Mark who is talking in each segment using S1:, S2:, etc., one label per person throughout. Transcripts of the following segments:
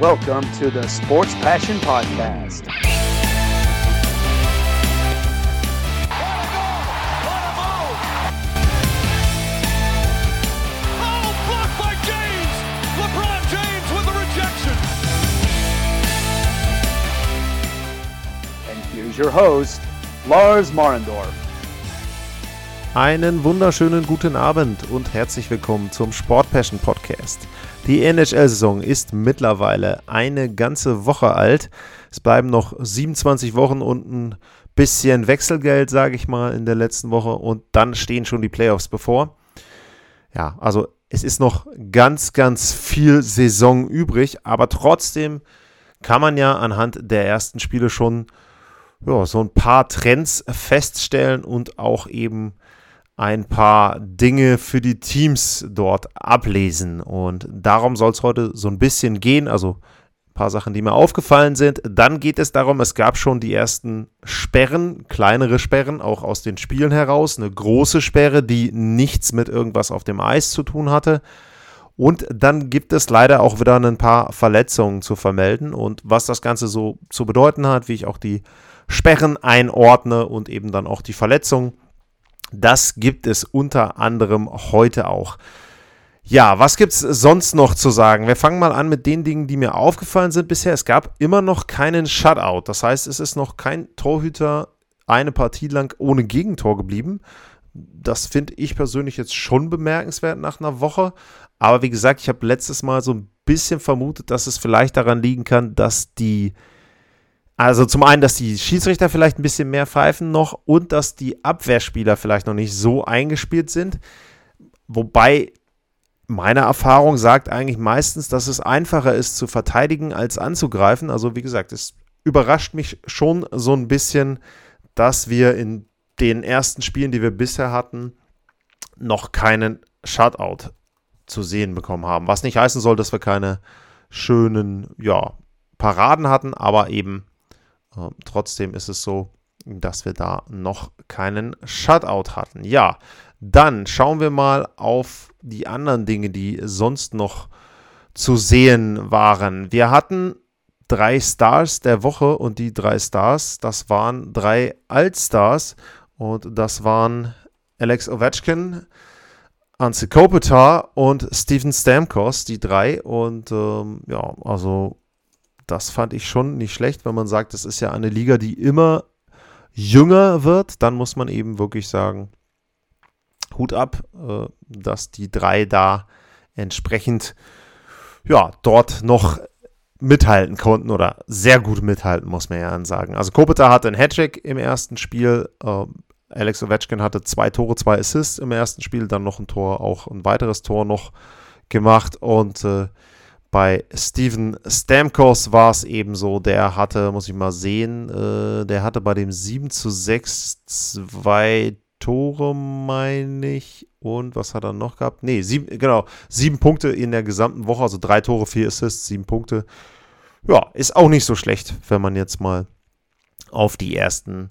S1: Welcome to the Sports Passion Podcast. Your host, Lars Marendorf.
S2: Einen wunderschönen guten Abend und herzlich willkommen zum Sport Passion Podcast. Die NHL-Saison ist mittlerweile eine ganze Woche alt. Es bleiben noch 27 Wochen und ein bisschen Wechselgeld, sage ich mal, in der letzten Woche und dann stehen schon die Playoffs bevor. Ja, also es ist noch ganz, ganz viel Saison übrig, aber trotzdem kann man ja anhand der ersten Spiele schon ja, so ein paar Trends feststellen und auch eben ein paar Dinge für die Teams dort ablesen. Und darum soll es heute so ein bisschen gehen. Also ein paar Sachen, die mir aufgefallen sind. Dann geht es darum, es gab schon die ersten Sperren, kleinere Sperren, auch aus den Spielen heraus. Eine große Sperre, die nichts mit irgendwas auf dem Eis zu tun hatte. Und dann gibt es leider auch wieder ein paar Verletzungen zu vermelden. Und was das Ganze so zu bedeuten hat, wie ich auch die Sperren einordne und eben dann auch die Verletzungen das gibt es unter anderem heute auch. Ja, was gibt es sonst noch zu sagen? Wir fangen mal an mit den Dingen, die mir aufgefallen sind bisher. Es gab immer noch keinen Shutout. Das heißt, es ist noch kein Torhüter eine Partie lang ohne Gegentor geblieben. Das finde ich persönlich jetzt schon bemerkenswert nach einer Woche. Aber wie gesagt, ich habe letztes Mal so ein bisschen vermutet, dass es vielleicht daran liegen kann, dass die also zum einen, dass die Schiedsrichter vielleicht ein bisschen mehr pfeifen noch und dass die Abwehrspieler vielleicht noch nicht so eingespielt sind. Wobei meine Erfahrung sagt eigentlich meistens, dass es einfacher ist zu verteidigen als anzugreifen. Also wie gesagt, es überrascht mich schon so ein bisschen, dass wir in den ersten Spielen, die wir bisher hatten, noch keinen Shutout zu sehen bekommen haben. Was nicht heißen soll, dass wir keine schönen ja, Paraden hatten, aber eben ähm, trotzdem ist es so, dass wir da noch keinen Shutout hatten. Ja, dann schauen wir mal auf die anderen Dinge, die sonst noch zu sehen waren. Wir hatten drei Stars der Woche und die drei Stars, das waren drei Altstars und das waren Alex Ovechkin, Anze Kopitar und Steven Stamkos, die drei. Und ähm, ja, also das fand ich schon nicht schlecht, wenn man sagt, das ist ja eine Liga, die immer jünger wird. Dann muss man eben wirklich sagen, Hut ab, äh, dass die drei da entsprechend ja, dort noch mithalten konnten oder sehr gut mithalten, muss man ja sagen. Also Kopeta hatte einen Hattrick im ersten Spiel. Äh, Alex Ovechkin hatte zwei Tore, zwei Assists im ersten Spiel, dann noch ein Tor, auch ein weiteres Tor noch gemacht und äh, bei Steven Stamkos war es eben so, der hatte, muss ich mal sehen, äh, der hatte bei dem 7 zu 6 zwei Tore, meine ich. Und was hat er noch gehabt? Nee, sieben, genau, sieben Punkte in der gesamten Woche, also drei Tore, vier Assists, sieben Punkte. Ja, ist auch nicht so schlecht, wenn man jetzt mal auf die ersten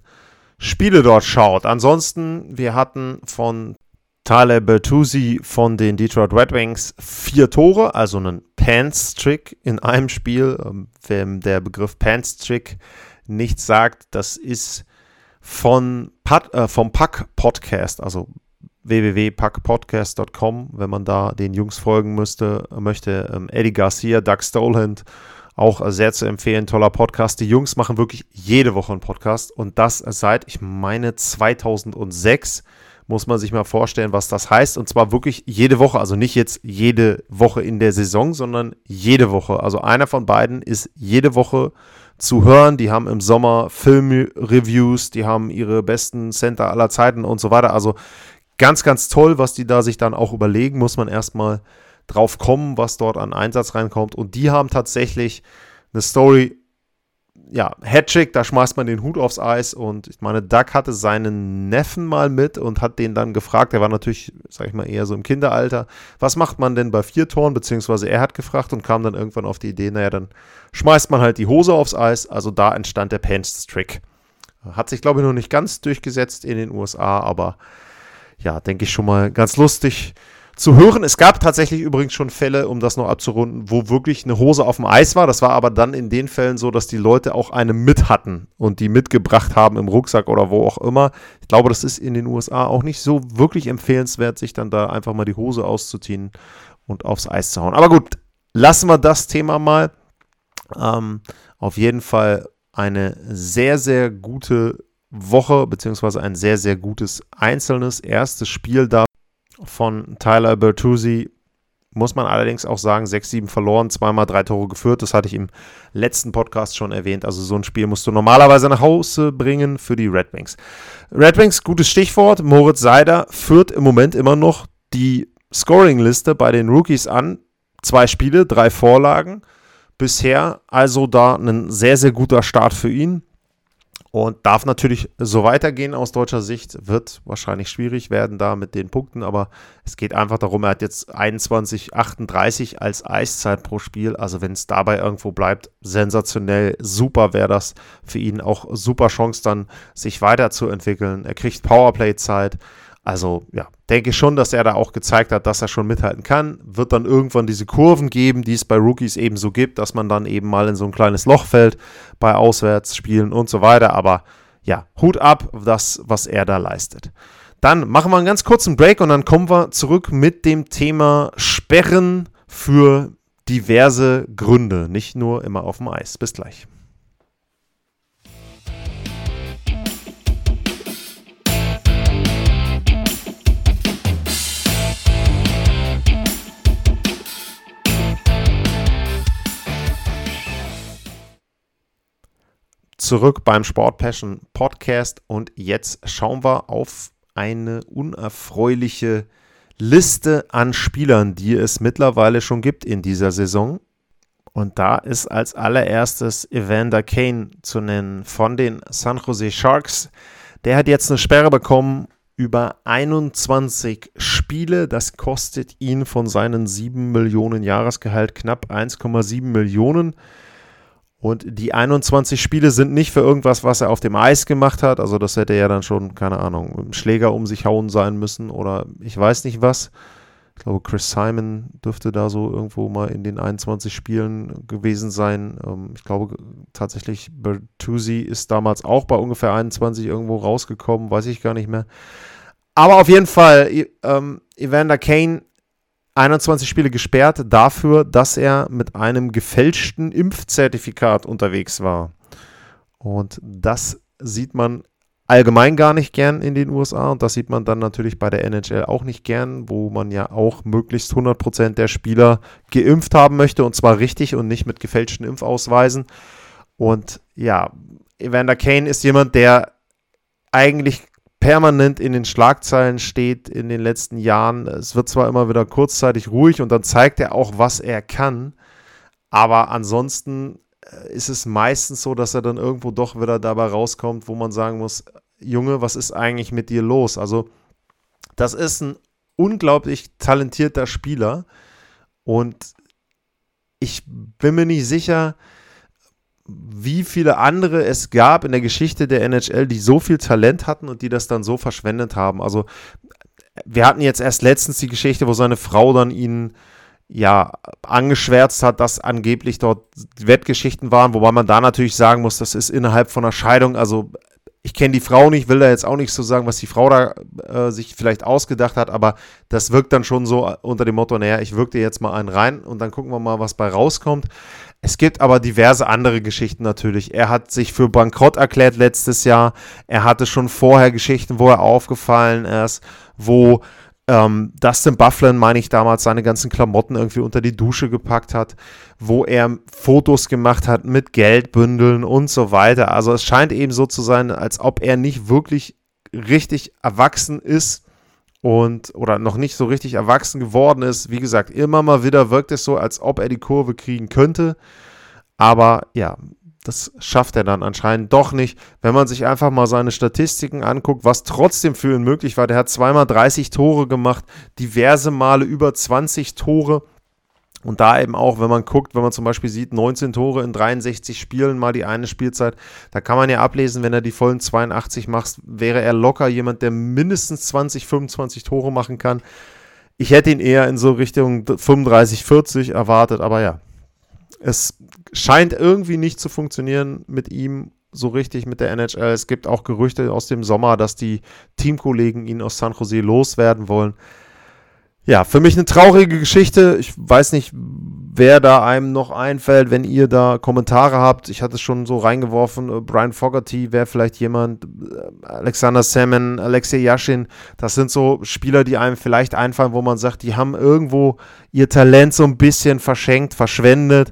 S2: Spiele dort schaut. Ansonsten, wir hatten von Tyler Bertuzzi von den Detroit Red Wings vier Tore, also einen Pants-Trick in einem Spiel. Ähm, wem der Begriff Pants-Trick nichts sagt, das ist von Pat, äh, vom Pack Podcast, also www.packpodcast.com, wenn man da den Jungs folgen müsste, möchte. Ähm, Eddie Garcia, Doug Stoland, auch sehr zu empfehlen, toller Podcast. Die Jungs machen wirklich jede Woche einen Podcast und das seit, ich meine, 2006 muss man sich mal vorstellen, was das heißt. Und zwar wirklich jede Woche, also nicht jetzt jede Woche in der Saison, sondern jede Woche. Also einer von beiden ist jede Woche zu hören. Die haben im Sommer Filmreviews, die haben ihre besten Center aller Zeiten und so weiter. Also ganz, ganz toll, was die da sich dann auch überlegen, muss man erstmal drauf kommen, was dort an Einsatz reinkommt. Und die haben tatsächlich eine Story ja, Hattrick, da schmeißt man den Hut aufs Eis und ich meine, Doug hatte seinen Neffen mal mit und hat den dann gefragt, der war natürlich, sag ich mal, eher so im Kinderalter, was macht man denn bei vier Toren, beziehungsweise er hat gefragt und kam dann irgendwann auf die Idee, naja, dann schmeißt man halt die Hose aufs Eis, also da entstand der Pants-Trick. Hat sich, glaube ich, noch nicht ganz durchgesetzt in den USA, aber ja, denke ich schon mal ganz lustig zu hören. Es gab tatsächlich übrigens schon Fälle, um das noch abzurunden, wo wirklich eine Hose auf dem Eis war. Das war aber dann in den Fällen so, dass die Leute auch eine mit hatten und die mitgebracht haben im Rucksack oder wo auch immer. Ich glaube, das ist in den USA auch nicht so wirklich empfehlenswert, sich dann da einfach mal die Hose auszuziehen und aufs Eis zu hauen. Aber gut, lassen wir das Thema mal. Ähm, auf jeden Fall eine sehr, sehr gute Woche, beziehungsweise ein sehr, sehr gutes einzelnes erstes Spiel da von Tyler Bertuzzi. Muss man allerdings auch sagen, 6-7 verloren, zweimal drei Tore geführt. Das hatte ich im letzten Podcast schon erwähnt. Also so ein Spiel musst du normalerweise nach Hause bringen für die Red Wings. Red Wings, gutes Stichwort. Moritz Seider führt im Moment immer noch die Scoring-Liste bei den Rookies an. Zwei Spiele, drei Vorlagen bisher. Also da ein sehr, sehr guter Start für ihn. Und darf natürlich so weitergehen aus deutscher Sicht. Wird wahrscheinlich schwierig werden da mit den Punkten, aber es geht einfach darum, er hat jetzt 21, 38 als Eiszeit pro Spiel. Also wenn es dabei irgendwo bleibt, sensationell, super wäre das für ihn. Auch super Chance dann, sich weiterzuentwickeln. Er kriegt Powerplay-Zeit. Also ja, denke schon, dass er da auch gezeigt hat, dass er schon mithalten kann. Wird dann irgendwann diese Kurven geben, die es bei Rookies eben so gibt, dass man dann eben mal in so ein kleines Loch fällt bei Auswärtsspielen und so weiter. Aber ja, Hut ab, das, was er da leistet. Dann machen wir einen ganz kurzen Break und dann kommen wir zurück mit dem Thema Sperren für diverse Gründe, nicht nur immer auf dem Eis. Bis gleich. Zurück beim Sport Passion Podcast und jetzt schauen wir auf eine unerfreuliche Liste an Spielern, die es mittlerweile schon gibt in dieser Saison. Und da ist als allererstes Evander Kane zu nennen von den San Jose Sharks. Der hat jetzt eine Sperre bekommen über 21 Spiele. Das kostet ihn von seinen 7 Millionen Jahresgehalt knapp 1,7 Millionen. Und die 21 Spiele sind nicht für irgendwas, was er auf dem Eis gemacht hat. Also das hätte ja dann schon, keine Ahnung, mit dem Schläger um sich hauen sein müssen oder ich weiß nicht was. Ich glaube, Chris Simon dürfte da so irgendwo mal in den 21 Spielen gewesen sein. Ähm, ich glaube tatsächlich, Bertuzzi ist damals auch bei ungefähr 21 irgendwo rausgekommen, weiß ich gar nicht mehr. Aber auf jeden Fall, ähm, Evander Kane 21 Spiele gesperrt dafür, dass er mit einem gefälschten Impfzertifikat unterwegs war. Und das sieht man allgemein gar nicht gern in den USA und das sieht man dann natürlich bei der NHL auch nicht gern, wo man ja auch möglichst 100% der Spieler geimpft haben möchte und zwar richtig und nicht mit gefälschten Impfausweisen. Und ja, Evander Kane ist jemand, der eigentlich permanent in den Schlagzeilen steht in den letzten Jahren. Es wird zwar immer wieder kurzzeitig ruhig und dann zeigt er auch, was er kann, aber ansonsten äh, ist es meistens so, dass er dann irgendwo doch wieder dabei rauskommt, wo man sagen muss, Junge, was ist eigentlich mit dir los? Also das ist ein unglaublich talentierter Spieler und ich bin mir nicht sicher, wie viele andere es gab in der Geschichte der NHL, die so viel Talent hatten und die das dann so verschwendet haben. Also wir hatten jetzt erst letztens die Geschichte, wo seine Frau dann ihn ja angeschwärzt hat, dass angeblich dort Wettgeschichten waren, wobei man da natürlich sagen muss, das ist innerhalb von einer Scheidung, also ich kenne die Frau nicht, will da jetzt auch nicht so sagen, was die Frau da äh, sich vielleicht ausgedacht hat, aber das wirkt dann schon so unter dem Motto, naja, ich wirke dir jetzt mal einen rein und dann gucken wir mal, was bei rauskommt. Es gibt aber diverse andere Geschichten natürlich. Er hat sich für bankrott erklärt letztes Jahr. Er hatte schon vorher Geschichten, wo er aufgefallen ist, wo ähm, Dustin Bufflin, meine ich damals, seine ganzen Klamotten irgendwie unter die Dusche gepackt hat, wo er Fotos gemacht hat mit Geldbündeln und so weiter. Also es scheint eben so zu sein, als ob er nicht wirklich richtig erwachsen ist und oder noch nicht so richtig erwachsen geworden ist. Wie gesagt, immer mal wieder wirkt es so, als ob er die Kurve kriegen könnte. Aber ja, das schafft er dann anscheinend doch nicht. Wenn man sich einfach mal seine Statistiken anguckt, was trotzdem für ihn möglich war, der hat zweimal 30 Tore gemacht, diverse Male über 20 Tore. Und da eben auch, wenn man guckt, wenn man zum Beispiel sieht, 19 Tore in 63 Spielen, mal die eine Spielzeit, da kann man ja ablesen, wenn er die vollen 82 macht, wäre er locker jemand, der mindestens 20, 25 Tore machen kann. Ich hätte ihn eher in so Richtung 35, 40 erwartet, aber ja. Es scheint irgendwie nicht zu funktionieren mit ihm so richtig mit der NHL. Es gibt auch Gerüchte aus dem Sommer, dass die Teamkollegen ihn aus San Jose loswerden wollen. Ja, für mich eine traurige Geschichte. Ich weiß nicht, wer da einem noch einfällt, wenn ihr da Kommentare habt. Ich hatte es schon so reingeworfen. Äh, Brian Fogarty wäre vielleicht jemand. Äh, Alexander Salmon, Alexei Yashin. Das sind so Spieler, die einem vielleicht einfallen, wo man sagt, die haben irgendwo ihr Talent so ein bisschen verschenkt, verschwendet.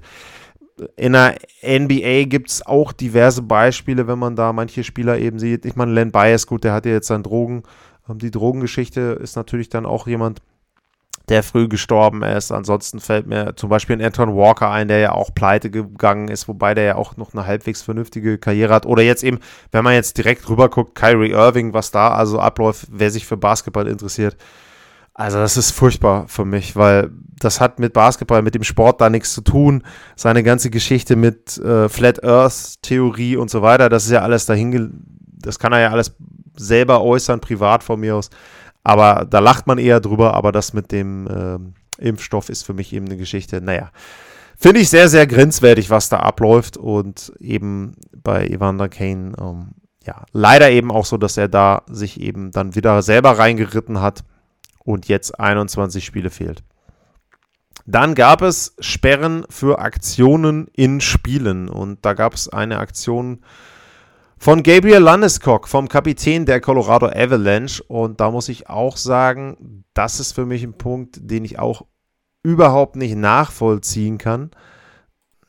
S2: In der NBA gibt es auch diverse Beispiele, wenn man da manche Spieler eben sieht. Ich meine, Len Bias, gut, der hat ja jetzt seine Drogen. Ähm, die Drogengeschichte ist natürlich dann auch jemand, der früh gestorben ist. Ansonsten fällt mir zum Beispiel ein Anton Walker ein, der ja auch pleite gegangen ist, wobei der ja auch noch eine halbwegs vernünftige Karriere hat. Oder jetzt eben, wenn man jetzt direkt rüber guckt, Kyrie Irving, was da also abläuft, wer sich für Basketball interessiert. Also das ist furchtbar für mich, weil das hat mit Basketball, mit dem Sport da nichts zu tun. Seine ganze Geschichte mit äh, Flat Earth Theorie und so weiter, das ist ja alles dahin, das kann er ja alles selber äußern, privat von mir aus. Aber da lacht man eher drüber, aber das mit dem äh, Impfstoff ist für mich eben eine Geschichte. Naja, finde ich sehr, sehr grenzwertig, was da abläuft. Und eben bei Evander Kane, ähm, ja, leider eben auch so, dass er da sich eben dann wieder selber reingeritten hat und jetzt 21 Spiele fehlt. Dann gab es Sperren für Aktionen in Spielen. Und da gab es eine Aktion von Gabriel Landeskog, vom Kapitän der Colorado Avalanche. Und da muss ich auch sagen, das ist für mich ein Punkt, den ich auch überhaupt nicht nachvollziehen kann.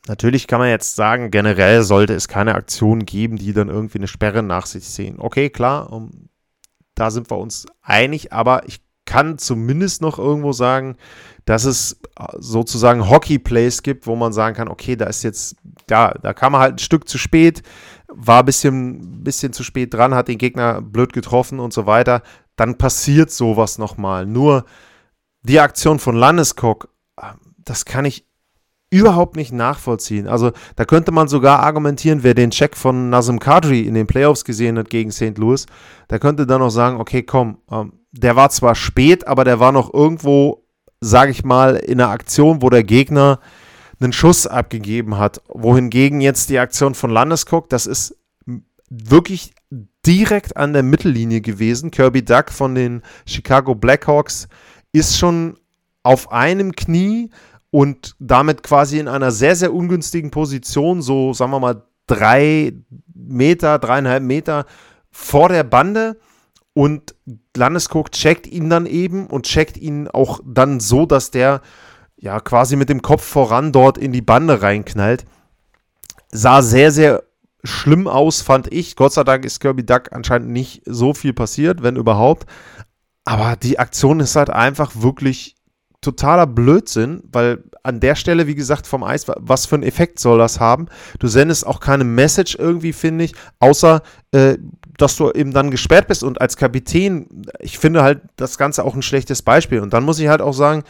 S2: Natürlich kann man jetzt sagen, generell sollte es keine Aktion geben, die dann irgendwie eine Sperre nach sich ziehen. Okay, klar, um, da sind wir uns einig, aber ich kann zumindest noch irgendwo sagen, dass es sozusagen Hockey-Plays gibt, wo man sagen kann, okay, da ist jetzt, ja, da kam man halt ein Stück zu spät, war ein bisschen, bisschen zu spät dran, hat den Gegner blöd getroffen und so weiter, dann passiert sowas nochmal. Nur die Aktion von Landeskog, das kann ich überhaupt nicht nachvollziehen. Also da könnte man sogar argumentieren, wer den Check von Nazem Kadri in den Playoffs gesehen hat gegen St. Louis, der könnte dann noch sagen, okay, komm, ähm, der war zwar spät, aber der war noch irgendwo, sage ich mal, in einer Aktion, wo der Gegner einen Schuss abgegeben hat. Wohingegen jetzt die Aktion von Landeskog, das ist wirklich direkt an der Mittellinie gewesen. Kirby Duck von den Chicago Blackhawks ist schon auf einem Knie und damit quasi in einer sehr, sehr ungünstigen Position, so sagen wir mal drei Meter, dreieinhalb Meter vor der Bande. Und Landeskog checkt ihn dann eben und checkt ihn auch dann so, dass der ja, quasi mit dem Kopf voran dort in die Bande reinknallt. Sah sehr, sehr schlimm aus, fand ich. Gott sei Dank ist Kirby Duck anscheinend nicht so viel passiert, wenn überhaupt. Aber die Aktion ist halt einfach wirklich totaler Blödsinn, weil an der Stelle, wie gesagt, vom Eis, was für einen Effekt soll das haben? Du sendest auch keine Message irgendwie, finde ich, außer, äh, dass du eben dann gesperrt bist und als Kapitän, ich finde halt das Ganze auch ein schlechtes Beispiel. Und dann muss ich halt auch sagen,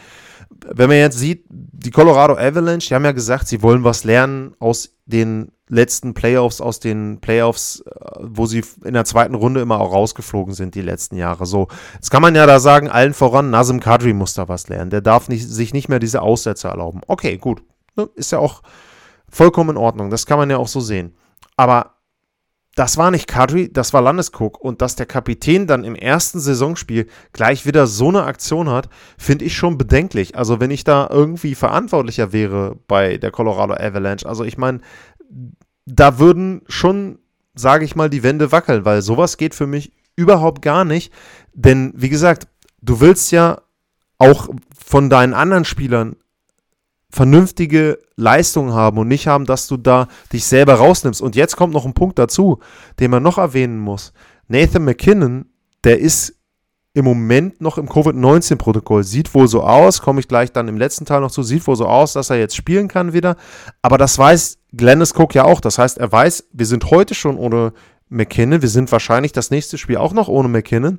S2: wenn man jetzt sieht, die Colorado Avalanche, die haben ja gesagt, sie wollen was lernen aus den letzten Playoffs, aus den Playoffs, äh, wo sie in der zweiten Runde immer auch rausgeflogen sind, die letzten Jahre. So, jetzt kann man ja da sagen, allen voran, Nazem Kadri muss da was lernen. Der darf nicht, sich nicht mehr diese Aussätze erlauben. Okay, gut. Ne, ist ja auch vollkommen in Ordnung. Das kann man ja auch so sehen. Aber das war nicht Kadri, das war Landeskog. Und dass der Kapitän dann im ersten Saisonspiel gleich wieder so eine Aktion hat, finde ich schon bedenklich. Also wenn ich da irgendwie verantwortlicher wäre bei der Colorado Avalanche, also ich meine, da würden schon, sage ich mal, die Wände wackeln, weil sowas geht für mich überhaupt gar nicht. Denn wie gesagt, du willst ja auch von deinen anderen Spielern vernünftige Leistung haben und nicht haben, dass du da dich selber rausnimmst. Und jetzt kommt noch ein Punkt dazu, den man noch erwähnen muss. Nathan McKinnon, der ist im Moment noch im Covid-19-Protokoll. Sieht wohl so aus, komme ich gleich dann im letzten Teil noch zu, sieht wohl so aus, dass er jetzt spielen kann wieder. Aber das weiß Glennis Cook ja auch. Das heißt, er weiß, wir sind heute schon ohne McKinnon. Wir sind wahrscheinlich das nächste Spiel auch noch ohne McKinnon.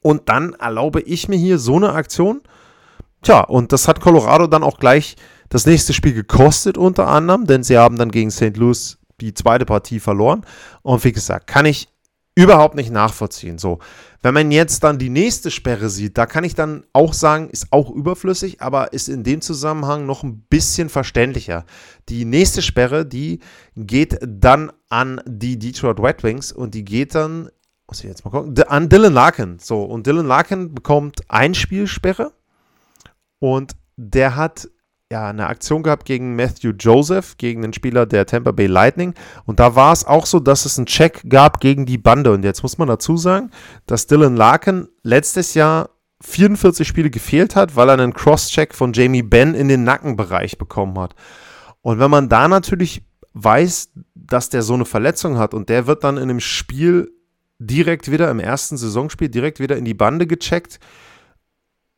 S2: Und dann erlaube ich mir hier so eine Aktion Tja, und das hat Colorado dann auch gleich das nächste Spiel gekostet, unter anderem, denn sie haben dann gegen St. Louis die zweite Partie verloren. Und wie gesagt, kann ich überhaupt nicht nachvollziehen. So, wenn man jetzt dann die nächste Sperre sieht, da kann ich dann auch sagen, ist auch überflüssig, aber ist in dem Zusammenhang noch ein bisschen verständlicher. Die nächste Sperre, die geht dann an die Detroit Red Wings und die geht dann, muss ich jetzt mal gucken, an Dylan Larkin. So, und Dylan Larkin bekommt Einspielsperre und der hat ja, eine Aktion gehabt gegen Matthew Joseph, gegen den Spieler der Tampa Bay Lightning. Und da war es auch so, dass es einen Check gab gegen die Bande. Und jetzt muss man dazu sagen, dass Dylan Larkin letztes Jahr 44 Spiele gefehlt hat, weil er einen Cross-Check von Jamie Benn in den Nackenbereich bekommen hat. Und wenn man da natürlich weiß, dass der so eine Verletzung hat und der wird dann in einem Spiel direkt wieder im ersten Saisonspiel direkt wieder in die Bande gecheckt,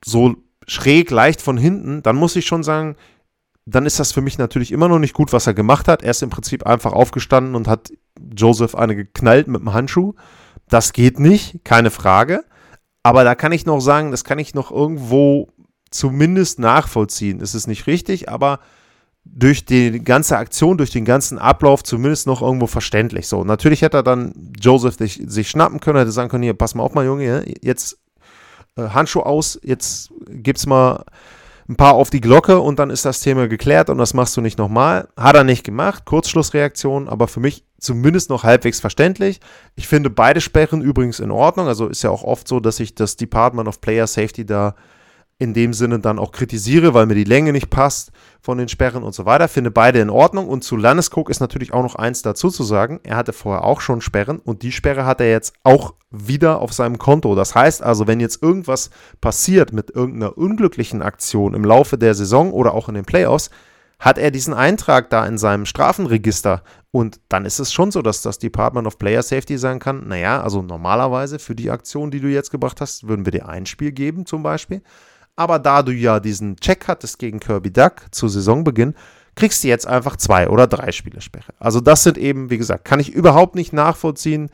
S2: so schräg, leicht von hinten, dann muss ich schon sagen, dann ist das für mich natürlich immer noch nicht gut, was er gemacht hat. Er ist im Prinzip einfach aufgestanden und hat Joseph eine geknallt mit dem Handschuh. Das geht nicht, keine Frage. Aber da kann ich noch sagen, das kann ich noch irgendwo zumindest nachvollziehen. Es ist nicht richtig, aber durch die ganze Aktion, durch den ganzen Ablauf zumindest noch irgendwo verständlich. So, natürlich hätte er dann Joseph sich, sich schnappen können, hätte sagen können, hier, pass mal auf, mein Junge, jetzt Handschuh aus, jetzt gibt's mal ein paar auf die Glocke und dann ist das Thema geklärt und das machst du nicht nochmal. Hat er nicht gemacht, Kurzschlussreaktion, aber für mich zumindest noch halbwegs verständlich. Ich finde beide Sperren übrigens in Ordnung, also ist ja auch oft so, dass sich das Department of Player Safety da in dem Sinne dann auch kritisiere, weil mir die Länge nicht passt von den Sperren und so weiter. Finde beide in Ordnung. Und zu Landeskog ist natürlich auch noch eins dazu zu sagen. Er hatte vorher auch schon Sperren und die Sperre hat er jetzt auch wieder auf seinem Konto. Das heißt also, wenn jetzt irgendwas passiert mit irgendeiner unglücklichen Aktion im Laufe der Saison oder auch in den Playoffs, hat er diesen Eintrag da in seinem Strafenregister. Und dann ist es schon so, dass das Department of Player Safety sagen kann, naja, also normalerweise für die Aktion, die du jetzt gebracht hast, würden wir dir ein Spiel geben zum Beispiel. Aber da du ja diesen Check hattest gegen Kirby Duck zu Saisonbeginn, kriegst du jetzt einfach zwei oder drei Spielersperre. Also das sind eben, wie gesagt, kann ich überhaupt nicht nachvollziehen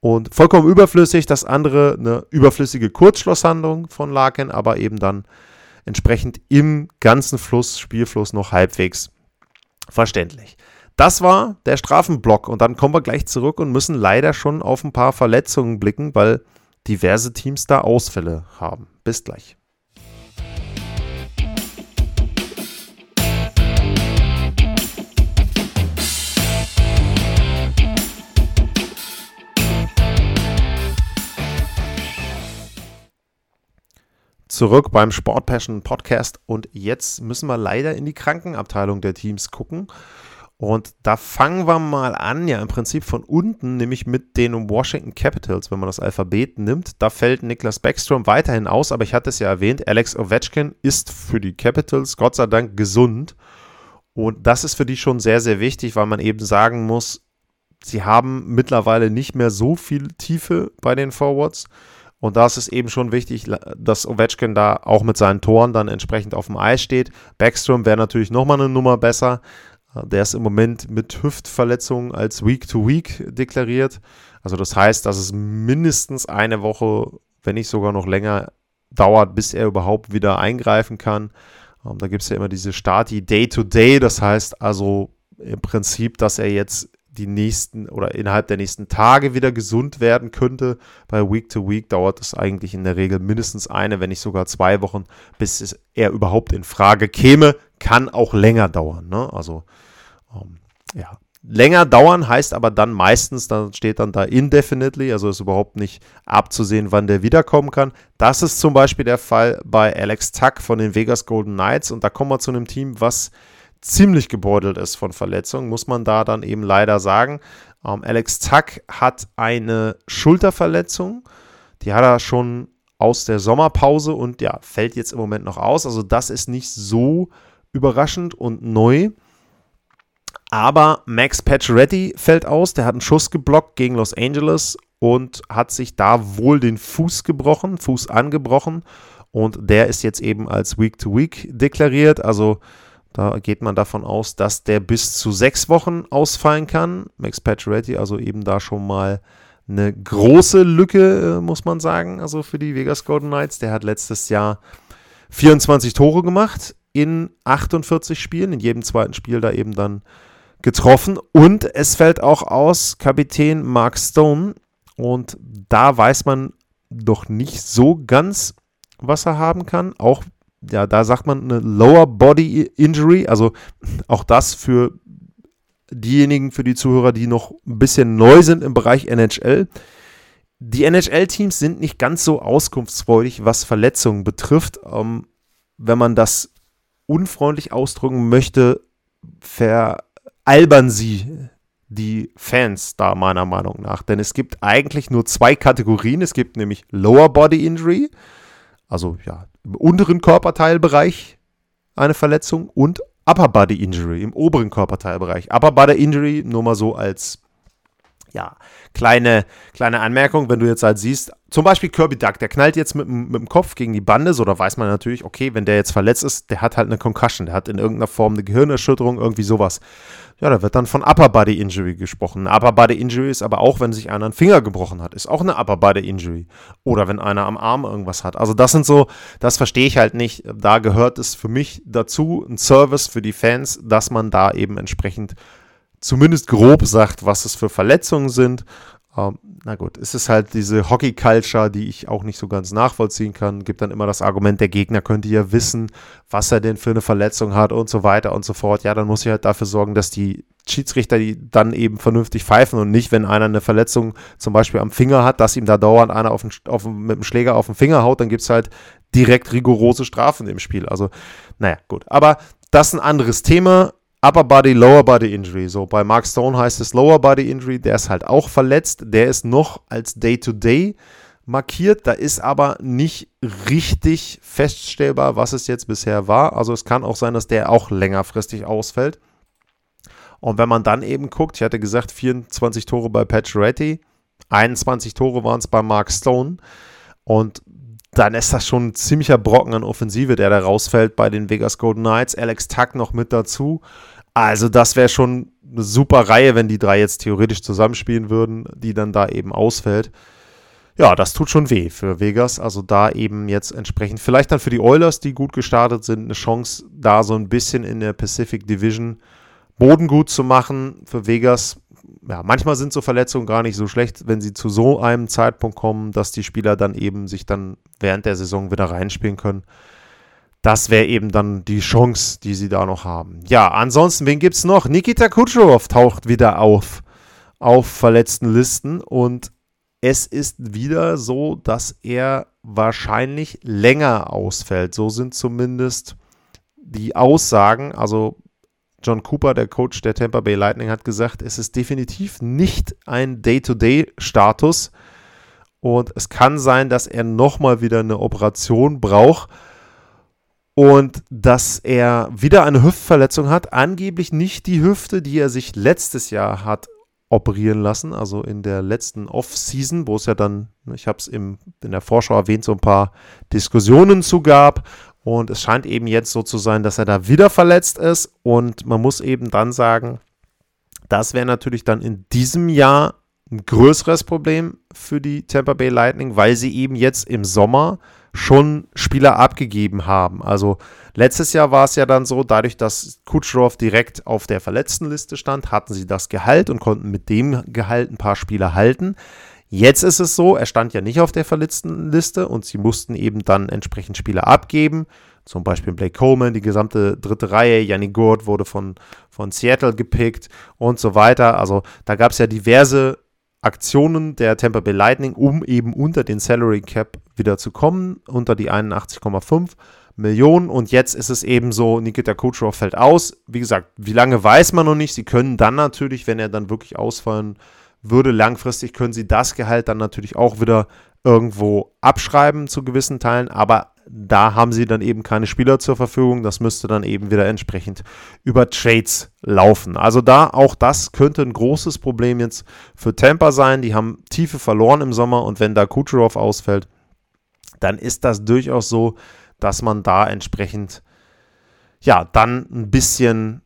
S2: und vollkommen überflüssig. Das andere eine überflüssige Kurzschlusshandlung von Larkin, aber eben dann entsprechend im ganzen Fluss, Spielfluss noch halbwegs verständlich. Das war der Strafenblock und dann kommen wir gleich zurück und müssen leider schon auf ein paar Verletzungen blicken, weil diverse Teams da Ausfälle haben. Bis gleich. Zurück beim Sport Passion Podcast und jetzt müssen wir leider in die Krankenabteilung der Teams gucken. Und da fangen wir mal an, ja im Prinzip von unten, nämlich mit den Washington Capitals, wenn man das Alphabet nimmt. Da fällt Niklas Backstrom weiterhin aus, aber ich hatte es ja erwähnt, Alex Ovechkin ist für die Capitals Gott sei Dank gesund. Und das ist für die schon sehr, sehr wichtig, weil man eben sagen muss, sie haben mittlerweile nicht mehr so viel Tiefe bei den Forwards. Und da ist es eben schon wichtig, dass Ovechkin da auch mit seinen Toren dann entsprechend auf dem Eis steht. Backstrom wäre natürlich nochmal eine Nummer besser. Der ist im Moment mit Hüftverletzungen als Week-to-Week -Week deklariert. Also das heißt, dass es mindestens eine Woche, wenn nicht sogar noch länger dauert, bis er überhaupt wieder eingreifen kann. Ähm, da gibt es ja immer diese Stati Day-to-Day. -Day. Das heißt also im Prinzip, dass er jetzt die nächsten oder innerhalb der nächsten Tage wieder gesund werden könnte. Bei Week to Week dauert es eigentlich in der Regel mindestens eine, wenn nicht sogar zwei Wochen, bis es er überhaupt in Frage käme. Kann auch länger dauern. Ne? Also ähm, ja, länger dauern heißt aber dann meistens, dann steht dann da indefinitely, also ist überhaupt nicht abzusehen, wann der wiederkommen kann. Das ist zum Beispiel der Fall bei Alex Tuck von den Vegas Golden Knights und da kommen wir zu einem Team, was ziemlich gebeutelt ist von Verletzungen, muss man da dann eben leider sagen. Ähm, Alex Zack hat eine Schulterverletzung, die hat er schon aus der Sommerpause und ja, fällt jetzt im Moment noch aus. Also das ist nicht so überraschend und neu. Aber Max Pacioretty fällt aus, der hat einen Schuss geblockt gegen Los Angeles und hat sich da wohl den Fuß gebrochen, Fuß angebrochen und der ist jetzt eben als Week-to-Week -Week deklariert. Also da geht man davon aus, dass der bis zu sechs Wochen ausfallen kann. Max Pacioretty also eben da schon mal eine große Lücke, äh, muss man sagen, also für die Vegas Golden Knights. Der hat letztes Jahr 24 Tore gemacht in 48 Spielen, in jedem zweiten Spiel da eben dann getroffen. Und es fällt auch aus Kapitän Mark Stone. Und da weiß man doch nicht so ganz, was er haben kann. Auch, ja, da sagt man eine Lower Body Injury. Also auch das für diejenigen, für die Zuhörer, die noch ein bisschen neu sind im Bereich NHL. Die NHL-Teams sind nicht ganz so auskunftsfreudig, was Verletzungen betrifft. Ähm, wenn man das unfreundlich ausdrücken möchte, veralbern sie die Fans da meiner Meinung nach. Denn es gibt eigentlich nur zwei Kategorien. Es gibt nämlich Lower Body Injury, also ja, im unteren Körperteilbereich eine Verletzung und Upper Body Injury im oberen Körperteilbereich. Upper Body Injury nur mal so als ja, kleine, kleine Anmerkung, wenn du jetzt halt siehst, zum Beispiel Kirby Duck, der knallt jetzt mit, mit dem Kopf gegen die Bande, so da weiß man natürlich, okay, wenn der jetzt verletzt ist, der hat halt eine Concussion, der hat in irgendeiner Form eine Gehirnerschütterung, irgendwie sowas. Ja, da wird dann von Upper Body Injury gesprochen. Eine Upper Body Injury ist aber auch, wenn sich einer einen Finger gebrochen hat, ist auch eine Upper Body Injury. Oder wenn einer am Arm irgendwas hat. Also das sind so, das verstehe ich halt nicht. Da gehört es für mich dazu, ein Service für die Fans, dass man da eben entsprechend zumindest grob sagt, was es für Verletzungen sind. Ähm, na gut, es ist halt diese Hockey-Culture, die ich auch nicht so ganz nachvollziehen kann. Gibt dann immer das Argument, der Gegner könnte ja wissen, was er denn für eine Verletzung hat und so weiter und so fort. Ja, dann muss ich halt dafür sorgen, dass die Schiedsrichter die dann eben vernünftig pfeifen und nicht, wenn einer eine Verletzung zum Beispiel am Finger hat, dass ihm da dauernd einer auf den, auf, mit dem Schläger auf den Finger haut, dann gibt es halt direkt rigorose Strafen im Spiel. Also, naja, gut. Aber das ist ein anderes Thema. Upper Body, Lower Body Injury. So bei Mark Stone heißt es Lower Body Injury, der ist halt auch verletzt. Der ist noch als Day-to-Day -Day markiert. Da ist aber nicht richtig feststellbar, was es jetzt bisher war. Also es kann auch sein, dass der auch längerfristig ausfällt. Und wenn man dann eben guckt, ich hatte gesagt, 24 Tore bei Pacioretty, 21 Tore waren es bei Mark Stone. Und dann ist das schon ein ziemlicher Brocken an Offensive, der da rausfällt bei den Vegas Golden Knights. Alex Tuck noch mit dazu. Also das wäre schon eine super Reihe, wenn die drei jetzt theoretisch zusammenspielen würden, die dann da eben ausfällt. Ja, das tut schon weh für Vegas. Also da eben jetzt entsprechend, vielleicht dann für die Oilers, die gut gestartet sind, eine Chance, da so ein bisschen in der Pacific Division Boden gut zu machen. Für Vegas ja, manchmal sind so Verletzungen gar nicht so schlecht, wenn sie zu so einem Zeitpunkt kommen, dass die Spieler dann eben sich dann während der Saison wieder reinspielen können. Das wäre eben dann die Chance, die sie da noch haben. Ja, ansonsten, wen gibt es noch? Nikita Kucherov taucht wieder auf, auf verletzten Listen und es ist wieder so, dass er wahrscheinlich länger ausfällt. So sind zumindest die Aussagen. Also John Cooper, der Coach der Tampa Bay Lightning, hat gesagt, es ist definitiv nicht ein Day-to-Day-Status. Und es kann sein, dass er nochmal wieder eine Operation braucht und dass er wieder eine Hüftverletzung hat. Angeblich nicht die Hüfte, die er sich letztes Jahr hat operieren lassen, also in der letzten Off-Season, wo es ja dann, ich habe es in der Vorschau erwähnt, so ein paar Diskussionen zu gab. Und es scheint eben jetzt so zu sein, dass er da wieder verletzt ist. Und man muss eben dann sagen, das wäre natürlich dann in diesem Jahr ein größeres Problem für die Tampa Bay Lightning, weil sie eben jetzt im Sommer schon Spieler abgegeben haben. Also letztes Jahr war es ja dann so, dadurch, dass Kutschrow direkt auf der Verletztenliste stand, hatten sie das Gehalt und konnten mit dem Gehalt ein paar Spieler halten. Jetzt ist es so, er stand ja nicht auf der verletzten Liste und sie mussten eben dann entsprechend Spieler abgeben. Zum Beispiel Blake Coleman, die gesamte dritte Reihe. Yannick Gurt wurde von, von Seattle gepickt und so weiter. Also da gab es ja diverse Aktionen der Tampa Bay Lightning, um eben unter den Salary Cap wieder zu kommen, unter die 81,5 Millionen. Und jetzt ist es eben so, Nikita Kucherov fällt aus. Wie gesagt, wie lange weiß man noch nicht. Sie können dann natürlich, wenn er dann wirklich ausfallen würde langfristig können sie das Gehalt dann natürlich auch wieder irgendwo abschreiben zu gewissen Teilen, aber da haben sie dann eben keine Spieler zur Verfügung. Das müsste dann eben wieder entsprechend über Trades laufen. Also da auch das könnte ein großes Problem jetzt für Tampa sein. Die haben Tiefe verloren im Sommer und wenn da Kucherov ausfällt, dann ist das durchaus so, dass man da entsprechend ja dann ein bisschen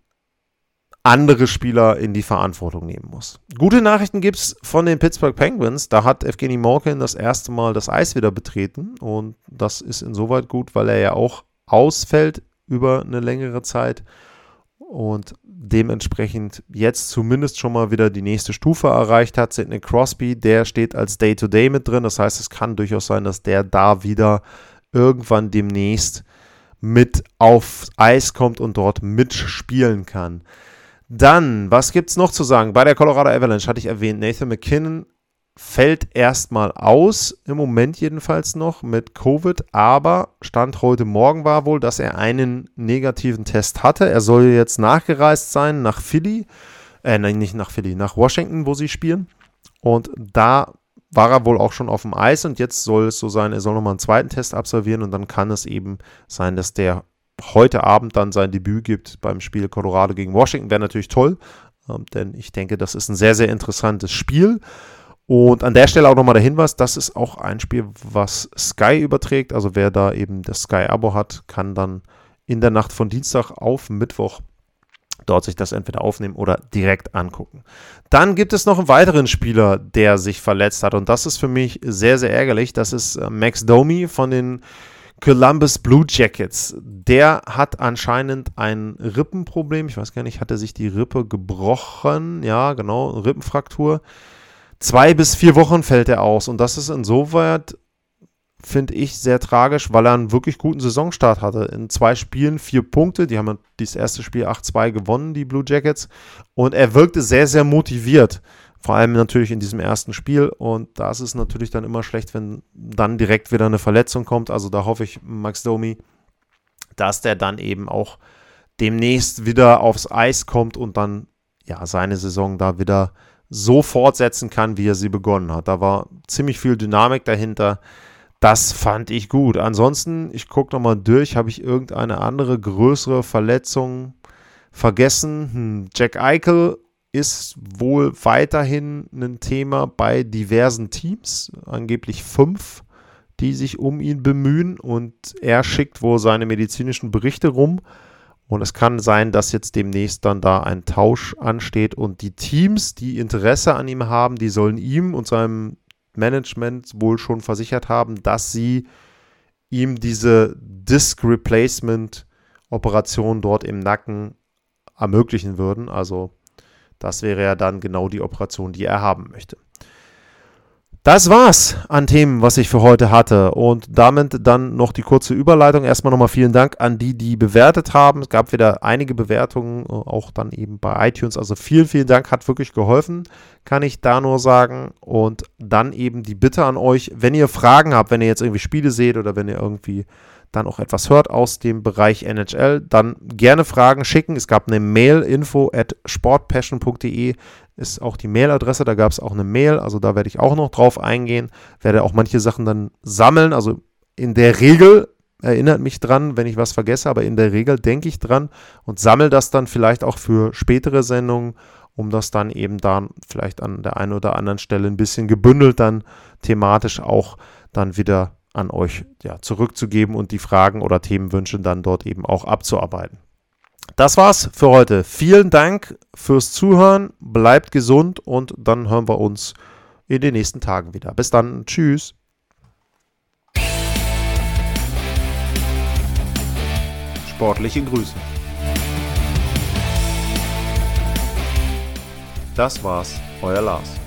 S2: andere Spieler in die Verantwortung nehmen muss. Gute Nachrichten gibt es von den Pittsburgh Penguins. Da hat Evgeny Malkin das erste Mal das Eis wieder betreten und das ist insoweit gut, weil er ja auch ausfällt über eine längere Zeit. und dementsprechend jetzt zumindest schon mal wieder die nächste Stufe erreicht hat. Sidney Crosby, der steht als Day-to-Day -Day mit drin. Das heißt, es kann durchaus sein, dass der da wieder irgendwann demnächst mit aufs Eis kommt und dort mitspielen kann. Dann, was gibt es noch zu sagen? Bei der Colorado Avalanche hatte ich erwähnt, Nathan McKinnon fällt erstmal aus, im Moment jedenfalls noch mit Covid, aber Stand heute Morgen war wohl, dass er einen negativen Test hatte. Er soll jetzt nachgereist sein nach Philly, äh, nein, nicht nach Philly, nach Washington, wo sie spielen. Und da war er wohl auch schon auf dem Eis und jetzt soll es so sein, er soll nochmal einen zweiten Test absolvieren und dann kann es eben sein, dass der heute Abend dann sein Debüt gibt beim Spiel Colorado gegen Washington. Wäre natürlich toll, ähm, denn ich denke, das ist ein sehr, sehr interessantes Spiel. Und an der Stelle auch nochmal der Hinweis, das ist auch ein Spiel, was Sky überträgt. Also wer da eben das Sky-Abo hat, kann dann in der Nacht von Dienstag auf Mittwoch dort sich das entweder aufnehmen oder direkt angucken. Dann gibt es noch einen weiteren Spieler, der sich verletzt hat. Und das ist für mich sehr, sehr ärgerlich. Das ist äh, Max Domi von den Columbus Blue Jackets. Der hat anscheinend ein Rippenproblem. Ich weiß gar nicht, hat er sich die Rippe gebrochen? Ja, genau, Rippenfraktur zwei bis vier Wochen fällt er aus. Und das ist insoweit, finde ich, sehr tragisch, weil er einen wirklich guten Saisonstart hatte. In zwei Spielen vier Punkte. Die haben das erste Spiel 8-2 gewonnen, die Blue Jackets. Und er wirkte sehr, sehr motiviert. Vor allem natürlich in diesem ersten Spiel. Und da ist natürlich dann immer schlecht, wenn dann direkt wieder eine Verletzung kommt. Also da hoffe ich, Max Domi, dass der dann eben auch demnächst wieder aufs Eis kommt und dann ja seine Saison da wieder so fortsetzen kann, wie er sie begonnen hat. Da war ziemlich viel Dynamik dahinter. Das fand ich gut. Ansonsten, ich gucke nochmal durch, habe ich irgendeine andere größere Verletzung vergessen? Hm, Jack Eichel ist wohl weiterhin ein Thema bei diversen Teams, angeblich fünf, die sich um ihn bemühen und er schickt wohl seine medizinischen Berichte rum. Und es kann sein, dass jetzt demnächst dann da ein Tausch ansteht und die Teams, die Interesse an ihm haben, die sollen ihm und seinem Management wohl schon versichert haben, dass sie ihm diese Disc Replacement Operation dort im Nacken ermöglichen würden. Also das wäre ja dann genau die Operation, die er haben möchte. Das war's an Themen, was ich für heute hatte. Und damit dann noch die kurze Überleitung. Erstmal nochmal vielen Dank an die, die bewertet haben. Es gab wieder einige Bewertungen, auch dann eben bei iTunes. Also vielen, vielen Dank, hat wirklich geholfen, kann ich da nur sagen. Und dann eben die Bitte an euch, wenn ihr Fragen habt, wenn ihr jetzt irgendwie Spiele seht oder wenn ihr irgendwie dann auch etwas hört aus dem Bereich NHL, dann gerne Fragen schicken. Es gab eine Mail, info at sportpassion.de ist auch die Mailadresse, da gab es auch eine Mail, also da werde ich auch noch drauf eingehen, werde auch manche Sachen dann sammeln, also in der Regel erinnert mich dran, wenn ich was vergesse, aber in der Regel denke ich dran und sammle das dann vielleicht auch für spätere Sendungen, um das dann eben dann vielleicht an der einen oder anderen Stelle ein bisschen gebündelt dann thematisch auch dann wieder an euch ja, zurückzugeben und die Fragen oder Themenwünsche dann dort eben auch abzuarbeiten. Das war's für heute. Vielen Dank fürs Zuhören. Bleibt gesund und dann hören wir uns in den nächsten Tagen wieder. Bis dann. Tschüss. Sportliche Grüße. Das war's, euer Lars.